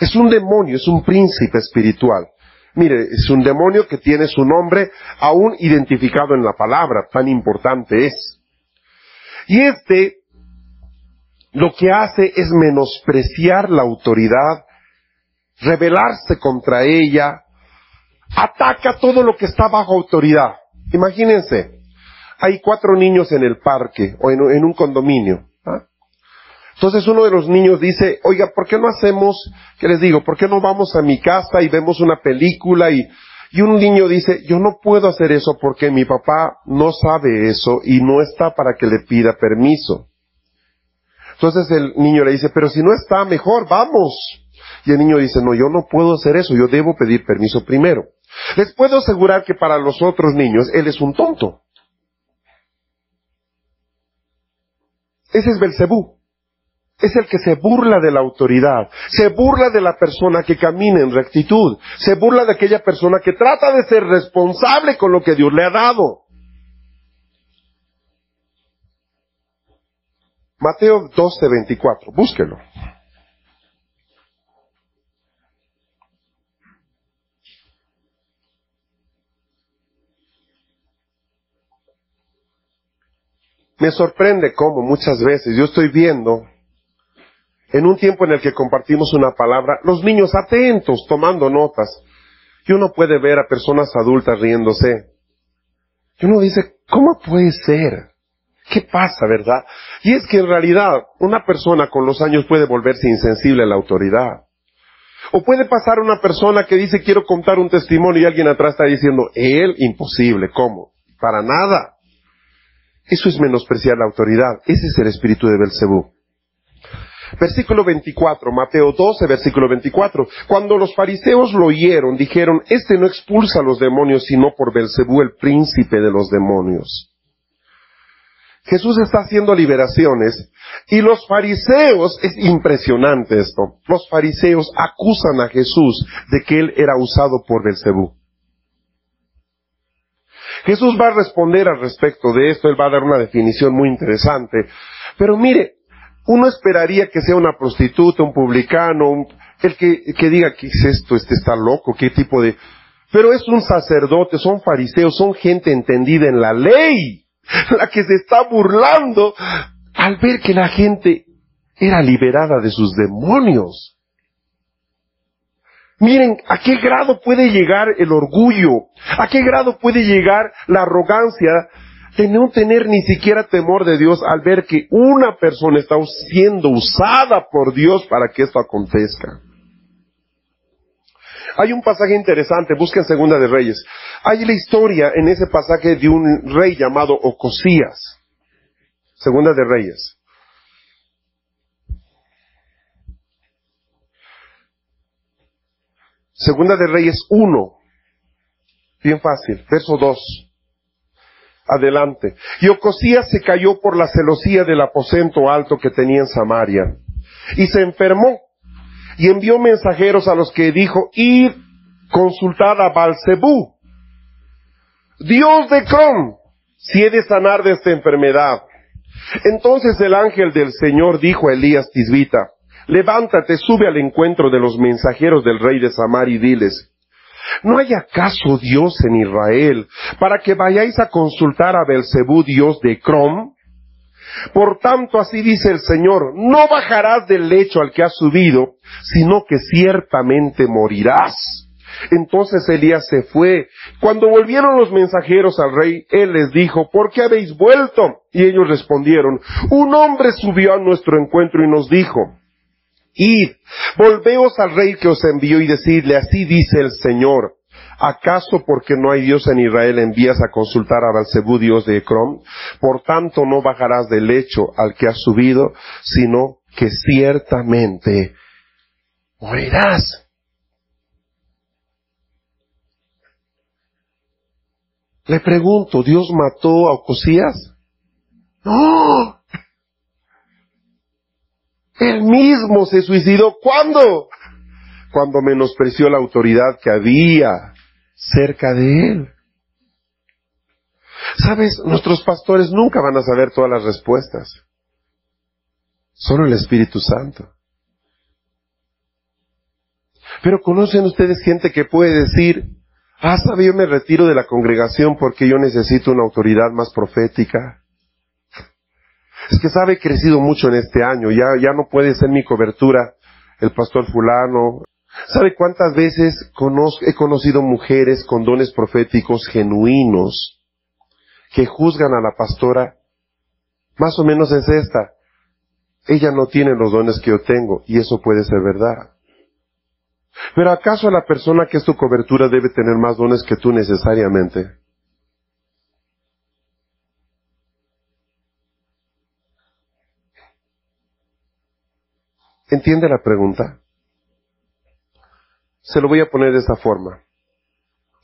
Es un demonio, es un príncipe espiritual. Mire, es un demonio que tiene su nombre aún identificado en la palabra, tan importante es. Y este lo que hace es menospreciar la autoridad, rebelarse contra ella, ataca todo lo que está bajo autoridad. Imagínense, hay cuatro niños en el parque o en, un condominio. Entonces uno de los niños dice, oiga, ¿por qué no hacemos, qué les digo, por qué no vamos a mi casa y vemos una película y, y un niño dice, yo no puedo hacer eso porque mi papá no sabe eso y no está para que le pida permiso. Entonces el niño le dice, pero si no está mejor, vamos. Y el niño dice, no, yo no puedo hacer eso, yo debo pedir permiso primero. Les puedo asegurar que para los otros niños, él es un tonto. Ese es Belcebú. Es el que se burla de la autoridad, se burla de la persona que camina en rectitud, se burla de aquella persona que trata de ser responsable con lo que Dios le ha dado. Mateo 12, 24, búsquelo. Me sorprende cómo muchas veces yo estoy viendo, en un tiempo en el que compartimos una palabra, los niños atentos, tomando notas, y uno puede ver a personas adultas riéndose. Y uno dice, ¿cómo puede ser? ¿Qué pasa, verdad? Y es que en realidad una persona con los años puede volverse insensible a la autoridad. O puede pasar una persona que dice quiero contar un testimonio y alguien atrás está diciendo, él, imposible, ¿cómo? Para nada. Eso es menospreciar la autoridad. Ese es el espíritu de Belcebú. Versículo 24, Mateo 12, versículo 24. Cuando los fariseos lo oyeron, dijeron, este no expulsa a los demonios, sino por Belcebú, el príncipe de los demonios. Jesús está haciendo liberaciones y los fariseos, es impresionante esto, los fariseos acusan a Jesús de que él era usado por Belcebú. Jesús va a responder al respecto de esto, él va a dar una definición muy interesante. Pero mire, uno esperaría que sea una prostituta, un publicano, el que, que diga, ¿qué es esto? Este está loco, ¿qué tipo de...? Pero es un sacerdote, son fariseos, son gente entendida en la ley la que se está burlando al ver que la gente era liberada de sus demonios. Miren, ¿a qué grado puede llegar el orgullo? ¿A qué grado puede llegar la arrogancia no tener ni siquiera temor de Dios al ver que una persona está siendo usada por Dios para que esto acontezca? Hay un pasaje interesante, busquen Segunda de Reyes. Hay la historia en ese pasaje de un rey llamado Ocosías. Segunda de Reyes. Segunda de Reyes 1. Bien fácil. Verso 2. Adelante. Y Ocosías se cayó por la celosía del aposento alto que tenía en Samaria. Y se enfermó. Y envió mensajeros a los que dijo, id, consultad a Balcebú, Dios de Crom, si he de sanar de esta enfermedad. Entonces el ángel del Señor dijo a Elías Tisbita, levántate, sube al encuentro de los mensajeros del rey de Samar y diles, ¿no hay acaso Dios en Israel para que vayáis a consultar a Belcebú, Dios de Crom? Por tanto, así dice el Señor, no bajarás del lecho al que has subido, sino que ciertamente morirás. Entonces Elías se fue. Cuando volvieron los mensajeros al rey, él les dijo, ¿por qué habéis vuelto? Y ellos respondieron, un hombre subió a nuestro encuentro y nos dijo, Id, volveos al rey que os envió y decidle, así dice el Señor. ¿Acaso porque no hay Dios en Israel envías a consultar a Balcebú, Dios de Ecrón? Por tanto no bajarás del lecho al que has subido, sino que ciertamente morirás. Le pregunto, ¿Dios mató a Ocosías? No, él mismo se suicidó. ¿Cuándo? Cuando menospreció la autoridad que había cerca de él. Sabes, nuestros pastores nunca van a saber todas las respuestas. Solo el Espíritu Santo. Pero conocen ustedes gente que puede decir, ah, sabe, yo me retiro de la congregación porque yo necesito una autoridad más profética. Es que sabe, he crecido mucho en este año, ya, ya no puede ser mi cobertura el pastor fulano. ¿Sabe cuántas veces he conocido mujeres con dones proféticos genuinos que juzgan a la pastora? Más o menos es esta. Ella no tiene los dones que yo tengo y eso puede ser verdad. Pero ¿acaso la persona que es tu cobertura debe tener más dones que tú necesariamente? ¿Entiende la pregunta? Se lo voy a poner de esta forma.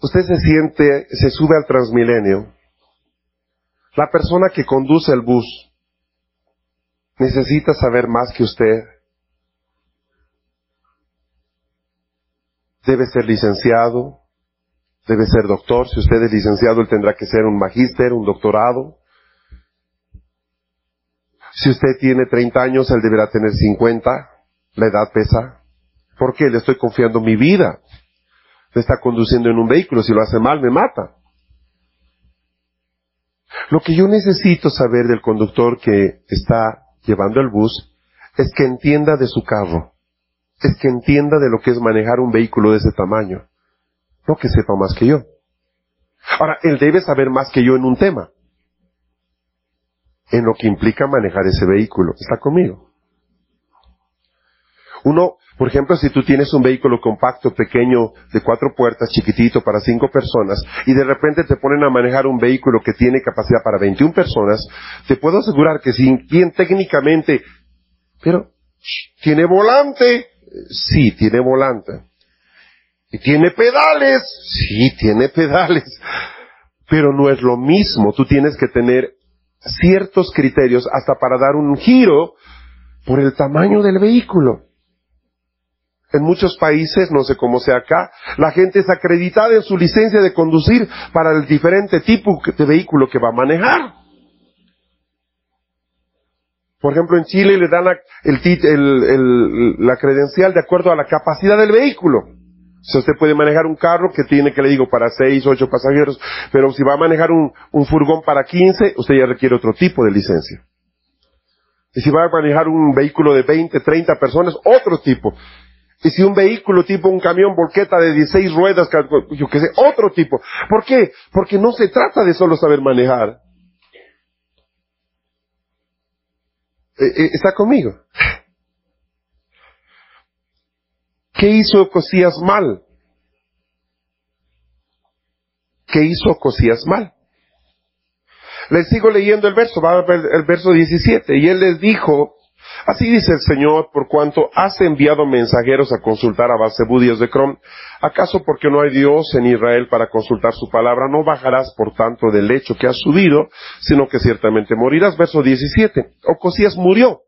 Usted se siente, se sube al Transmilenio. La persona que conduce el bus necesita saber más que usted. Debe ser licenciado, debe ser doctor. Si usted es licenciado, él tendrá que ser un magíster, un doctorado. Si usted tiene 30 años, él deberá tener 50. La edad pesa. ¿Por qué? Le estoy confiando mi vida. Me está conduciendo en un vehículo. Si lo hace mal, me mata. Lo que yo necesito saber del conductor que está llevando el bus es que entienda de su carro. Es que entienda de lo que es manejar un vehículo de ese tamaño. No que sepa más que yo. Ahora, él debe saber más que yo en un tema. En lo que implica manejar ese vehículo. ¿Está conmigo? Uno, por ejemplo, si tú tienes un vehículo compacto, pequeño, de cuatro puertas, chiquitito, para cinco personas, y de repente te ponen a manejar un vehículo que tiene capacidad para 21 personas, te puedo asegurar que si bien técnicamente, pero, ¿tiene volante? Sí, tiene volante. ¿Y tiene pedales? Sí, tiene pedales. Pero no es lo mismo. Tú tienes que tener ciertos criterios hasta para dar un giro por el tamaño del vehículo. En muchos países, no sé cómo sea acá, la gente es acreditada en su licencia de conducir para el diferente tipo de vehículo que va a manejar. Por ejemplo, en Chile le dan la, credencial de acuerdo a la capacidad del vehículo. Si usted puede manejar un carro que tiene, que le digo, para 6, 8 pasajeros, pero si va a manejar un, furgón para 15, usted ya requiere otro tipo de licencia. Y si va a manejar un vehículo de 20, 30 personas, otro tipo. Y si un vehículo tipo un camión volqueta de 16 ruedas, yo qué sé, otro tipo. ¿Por qué? Porque no se trata de solo saber manejar. Eh, eh, ¿Está conmigo? ¿Qué hizo Cosías mal? ¿Qué hizo Cosías mal? Les sigo leyendo el verso, va a ver el verso 17. Y él les dijo, Así dice el Señor, por cuanto has enviado mensajeros a consultar a Basebú, de Crom, ¿acaso porque no hay Dios en Israel para consultar su palabra, no bajarás por tanto del lecho que has subido, sino que ciertamente morirás? Verso 17. Ocosías murió,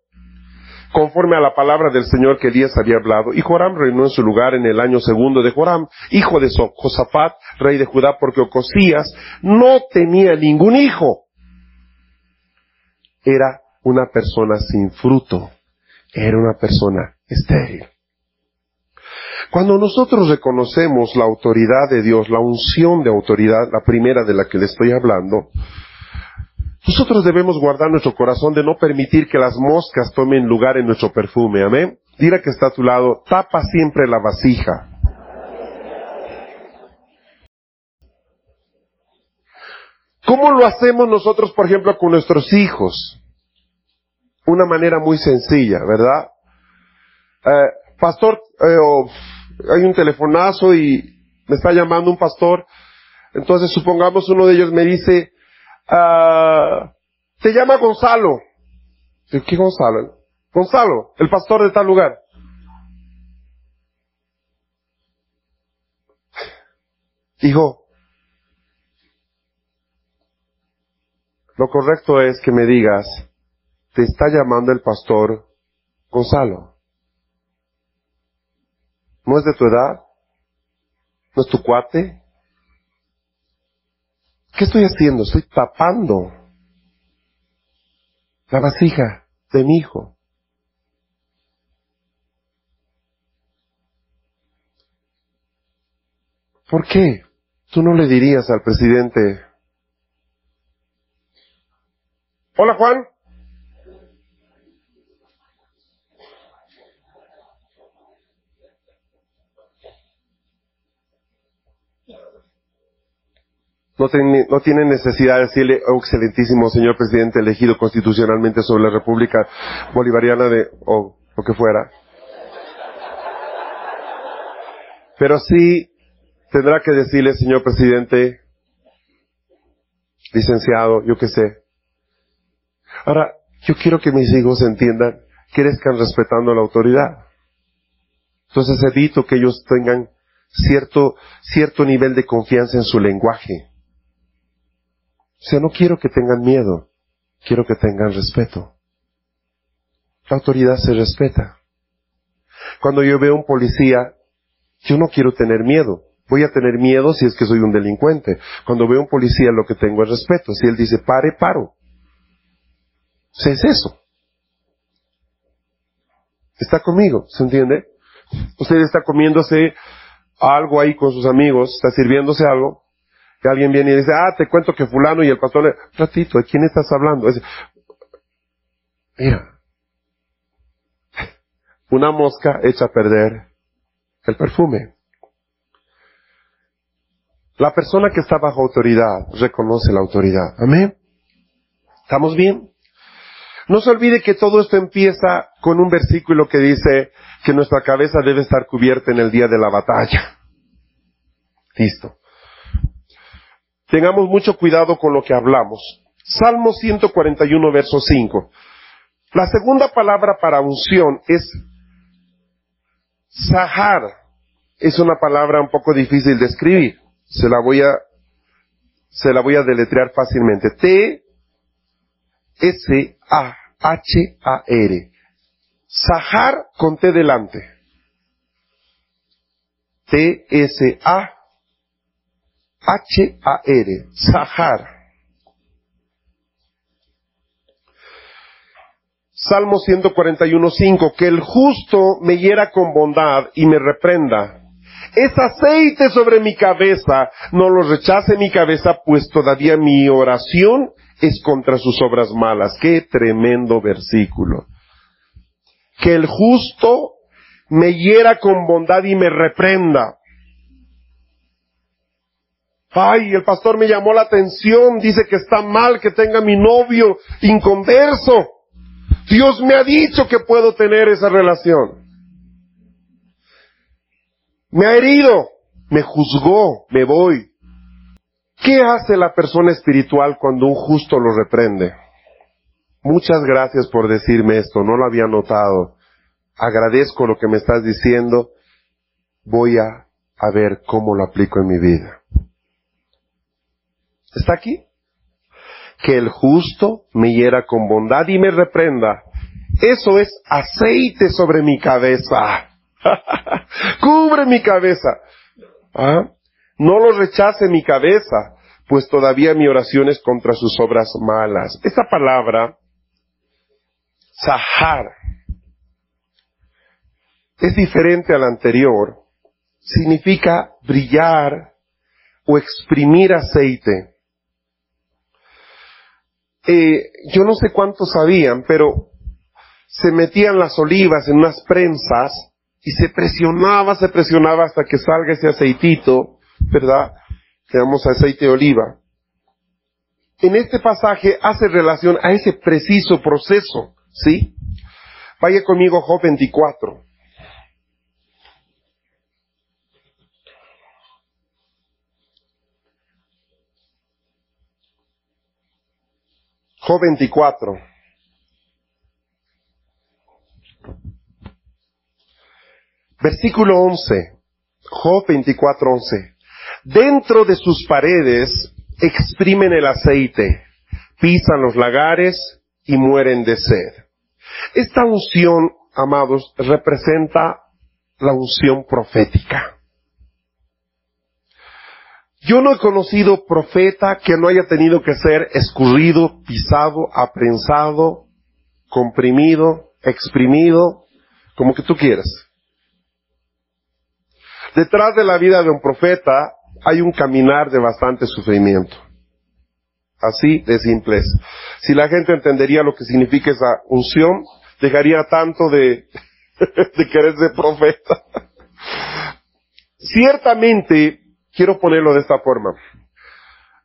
conforme a la palabra del Señor que Elías había hablado, y Joram reinó en su lugar en el año segundo de Joram, hijo de Josafat, rey de Judá, porque Ocosías no tenía ningún hijo. Era una persona sin fruto, era una persona estéril. Cuando nosotros reconocemos la autoridad de Dios, la unción de autoridad, la primera de la que le estoy hablando, nosotros debemos guardar nuestro corazón de no permitir que las moscas tomen lugar en nuestro perfume. Amén. Dile que está a tu lado, tapa siempre la vasija. ¿Cómo lo hacemos nosotros, por ejemplo, con nuestros hijos? Una manera muy sencilla, ¿verdad? Eh, pastor, eh, hay un telefonazo y me está llamando un pastor, entonces supongamos uno de ellos me dice, ah, te llama Gonzalo. ¿Qué Gonzalo? Gonzalo, el pastor de tal lugar. Hijo, lo correcto es que me digas, te está llamando el pastor Gonzalo. ¿No es de tu edad? ¿No es tu cuate? ¿Qué estoy haciendo? Estoy tapando la vasija de mi hijo. ¿Por qué? Tú no le dirías al presidente, hola Juan, no tiene, no tiene necesidad de decirle, oh, excelentísimo señor presidente elegido constitucionalmente sobre la República Bolivariana de, o lo que fuera. Pero sí tendrá que decirle, señor presidente, licenciado, yo qué sé. Ahora, yo quiero que mis hijos entiendan, crezcan respetando la autoridad. Entonces evito que ellos tengan cierto, cierto nivel de confianza en su lenguaje. O sea, no quiero que tengan miedo, quiero que tengan respeto. La autoridad se respeta. Cuando yo veo un policía, yo no quiero tener miedo. Voy a tener miedo si es que soy un delincuente. Cuando veo un policía lo que tengo es respeto. Si él dice pare, paro. O sea, es eso. Está conmigo, ¿se entiende? Usted está comiéndose algo ahí con sus amigos, está sirviéndose algo, que alguien viene y dice, ah, te cuento que fulano y el pastor le, ratito, ¿de quién estás hablando? mira, una mosca echa a perder el perfume. La persona que está bajo autoridad reconoce la autoridad. Amén. ¿Estamos bien? No se olvide que todo esto empieza con un versículo que dice que nuestra cabeza debe estar cubierta en el día de la batalla. Listo. Tengamos mucho cuidado con lo que hablamos. Salmo 141, verso 5. La segunda palabra para unción es sahar. Es una palabra un poco difícil de escribir. Se la voy a, se la voy a deletrear fácilmente. T, S, A, H, A, R. Sahar con T delante. T, S, A, H-A-R, Sahar. Salmo 141.5, que el justo me hiera con bondad y me reprenda. Es aceite sobre mi cabeza, no lo rechace mi cabeza, pues todavía mi oración es contra sus obras malas. Qué tremendo versículo. Que el justo me hiera con bondad y me reprenda. Ay, el pastor me llamó la atención, dice que está mal que tenga mi novio inconverso. Dios me ha dicho que puedo tener esa relación. Me ha herido, me juzgó, me voy. ¿Qué hace la persona espiritual cuando un justo lo reprende? Muchas gracias por decirme esto, no lo había notado. Agradezco lo que me estás diciendo. Voy a, a ver cómo lo aplico en mi vida. ¿Está aquí? Que el justo me hiera con bondad y me reprenda. Eso es aceite sobre mi cabeza. Cubre mi cabeza. ¿Ah? No lo rechace mi cabeza, pues todavía mi oración es contra sus obras malas. Esta palabra, Sahar, es diferente a la anterior. Significa brillar o exprimir aceite. Eh, yo no sé cuántos sabían, pero se metían las olivas en unas prensas y se presionaba, se presionaba hasta que salga ese aceitito, ¿verdad? Que a aceite de oliva. En este pasaje hace relación a ese preciso proceso, ¿sí? Vaya conmigo Job 24. Job 24. Versículo 11. Job 24, 11. Dentro de sus paredes exprimen el aceite, pisan los lagares y mueren de sed. Esta unción, amados, representa la unción profética. Yo no he conocido profeta que no haya tenido que ser escurrido, pisado, aprensado, comprimido, exprimido, como que tú quieras. Detrás de la vida de un profeta hay un caminar de bastante sufrimiento. Así de simple es. Si la gente entendería lo que significa esa unción, dejaría tanto de, de querer ser profeta. Ciertamente, Quiero ponerlo de esta forma.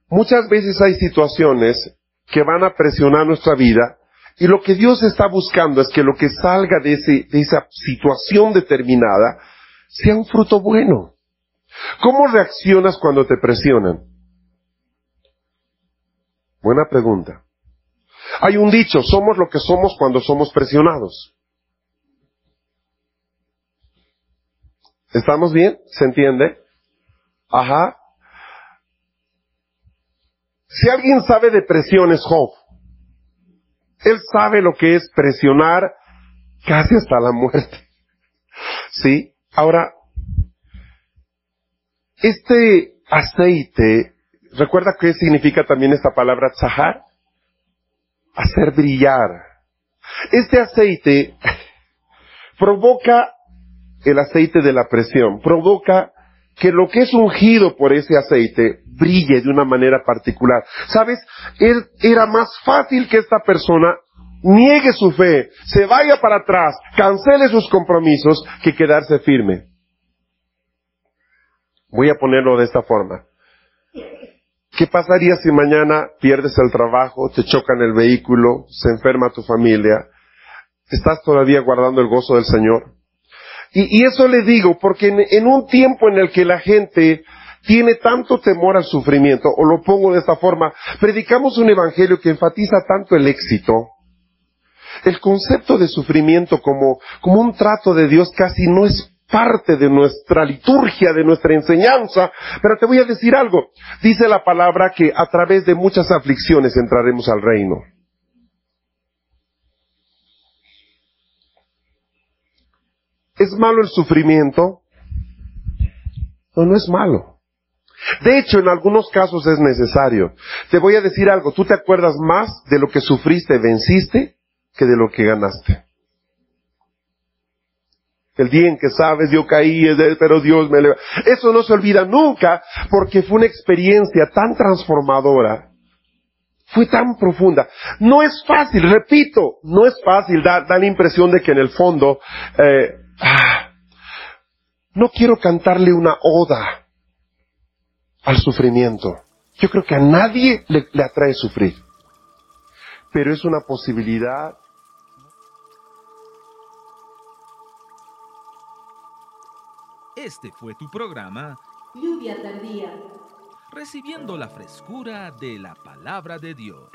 Muchas veces hay situaciones que van a presionar nuestra vida y lo que Dios está buscando es que lo que salga de, de esa situación determinada sea un fruto bueno. ¿Cómo reaccionas cuando te presionan? Buena pregunta. Hay un dicho, somos lo que somos cuando somos presionados. ¿Estamos bien? ¿Se entiende? Ajá. Si alguien sabe de presión es Job. Él sabe lo que es presionar casi hasta la muerte. ¿Sí? Ahora, este aceite, ¿recuerda qué significa también esta palabra tzahar? Hacer brillar. Este aceite provoca el aceite de la presión, provoca que lo que es ungido por ese aceite brille de una manera particular. ¿Sabes? Era más fácil que esta persona niegue su fe, se vaya para atrás, cancele sus compromisos, que quedarse firme. Voy a ponerlo de esta forma. ¿Qué pasaría si mañana pierdes el trabajo, te chocan el vehículo, se enferma tu familia? ¿Estás todavía guardando el gozo del Señor? Y, eso le digo porque en, un tiempo en el que la gente tiene tanto temor al sufrimiento, o lo pongo de esta forma, predicamos un evangelio que enfatiza tanto el éxito. El concepto de sufrimiento como, como un trato de Dios casi no es parte de nuestra liturgia, de nuestra enseñanza, pero te voy a decir algo. Dice la palabra que a través de muchas aflicciones entraremos al reino. ¿Es malo el sufrimiento? No, no es malo. De hecho, en algunos casos es necesario. Te voy a decir algo, tú te acuerdas más de lo que sufriste, venciste, que de lo que ganaste. El día en que sabes, yo caí, pero Dios me levantó. Eso no se olvida nunca, porque fue una experiencia tan transformadora. Fue tan profunda. No es fácil, repito, no es fácil, da, da la impresión de que en el fondo, eh, ah, No quiero cantarle una oda al sufrimiento. Yo creo que a nadie le, le atrae sufrir. Pero es una posibilidad Este fue tu programa Lluvia tardía. Recibiendo la frescura de la palabra de Dios.